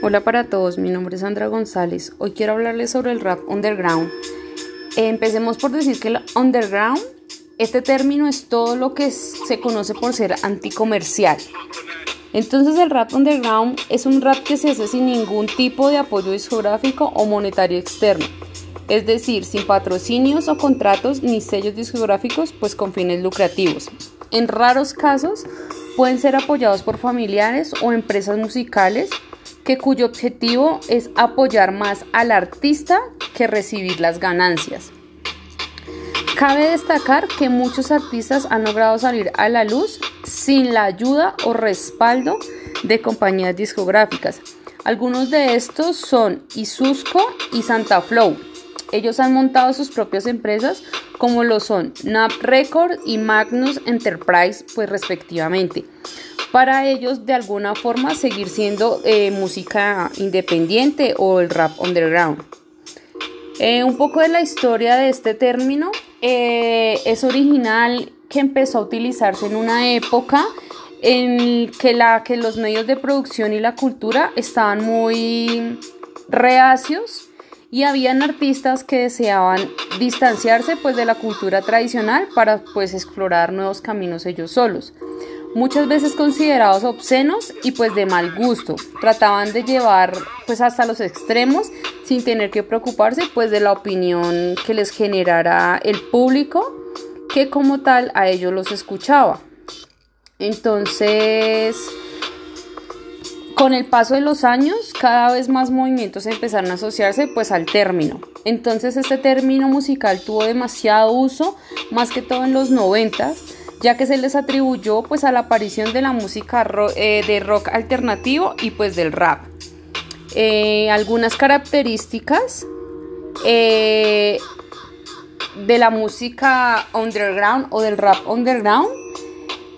Hola para todos, mi nombre es Sandra González. Hoy quiero hablarles sobre el rap underground. empecemos por decir que el underground, este término es todo lo que se conoce por ser anticomercial. Entonces el rap underground es un rap que se hace sin ningún tipo de apoyo discográfico o monetario externo. Es decir, sin patrocinios o contratos ni sellos discográficos, pues con fines lucrativos. En raros casos pueden ser apoyados por familiares o empresas musicales que cuyo objetivo es apoyar más al artista que recibir las ganancias. Cabe destacar que muchos artistas han logrado salir a la luz sin la ayuda o respaldo de compañías discográficas. Algunos de estos son Isusco y Santa Flow. Ellos han montado sus propias empresas como lo son NAP Record y Magnus Enterprise, pues respectivamente para ellos de alguna forma seguir siendo eh, música independiente o el rap underground. Eh, un poco de la historia de este término eh, es original que empezó a utilizarse en una época en que, la, que los medios de producción y la cultura estaban muy reacios y habían artistas que deseaban distanciarse pues de la cultura tradicional para pues explorar nuevos caminos ellos solos muchas veces considerados obscenos y pues de mal gusto. Trataban de llevar pues hasta los extremos sin tener que preocuparse pues de la opinión que les generara el público que como tal a ellos los escuchaba. Entonces, con el paso de los años, cada vez más movimientos empezaron a asociarse pues al término. Entonces este término musical tuvo demasiado uso, más que todo en los noventas, ya que se les atribuyó pues a la aparición de la música eh, de rock alternativo y pues del rap. Eh, algunas características eh, de la música underground o del rap underground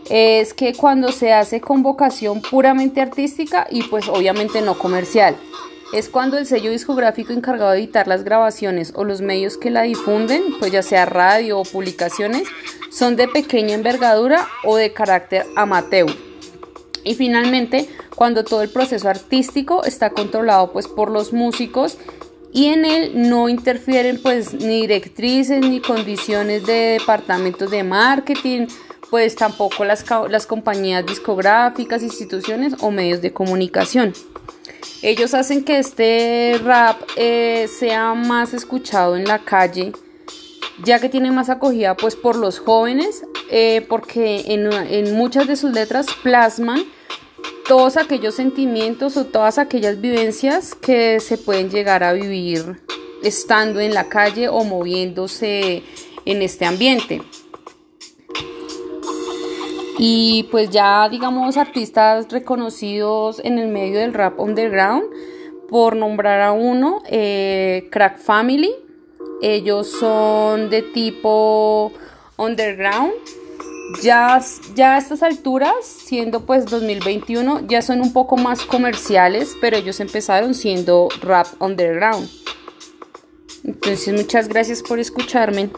es que cuando se hace con vocación puramente artística y pues obviamente no comercial es cuando el sello discográfico encargado de editar las grabaciones o los medios que la difunden, pues ya sea radio o publicaciones, son de pequeña envergadura o de carácter amateur. Y finalmente, cuando todo el proceso artístico está controlado pues por los músicos y en él no interfieren pues ni directrices ni condiciones de departamentos de marketing, pues tampoco las, las compañías discográficas, instituciones o medios de comunicación. Ellos hacen que este rap eh, sea más escuchado en la calle, ya que tiene más acogida pues por los jóvenes, eh, porque en, muchas de sus letras plasman todos aquellos sentimientos o todas aquellas vivencias que se pueden llegar a vivir estando en la calle o moviéndose en este ambiente. Y pues ya digamos artistas reconocidos en el medio del rap underground, por nombrar a uno, eh, Crack Family. Ellos son de tipo underground. Ya, ya a estas alturas, siendo pues 2021, ya son un poco más comerciales, pero ellos empezaron siendo rap underground. Entonces muchas gracias por escucharme.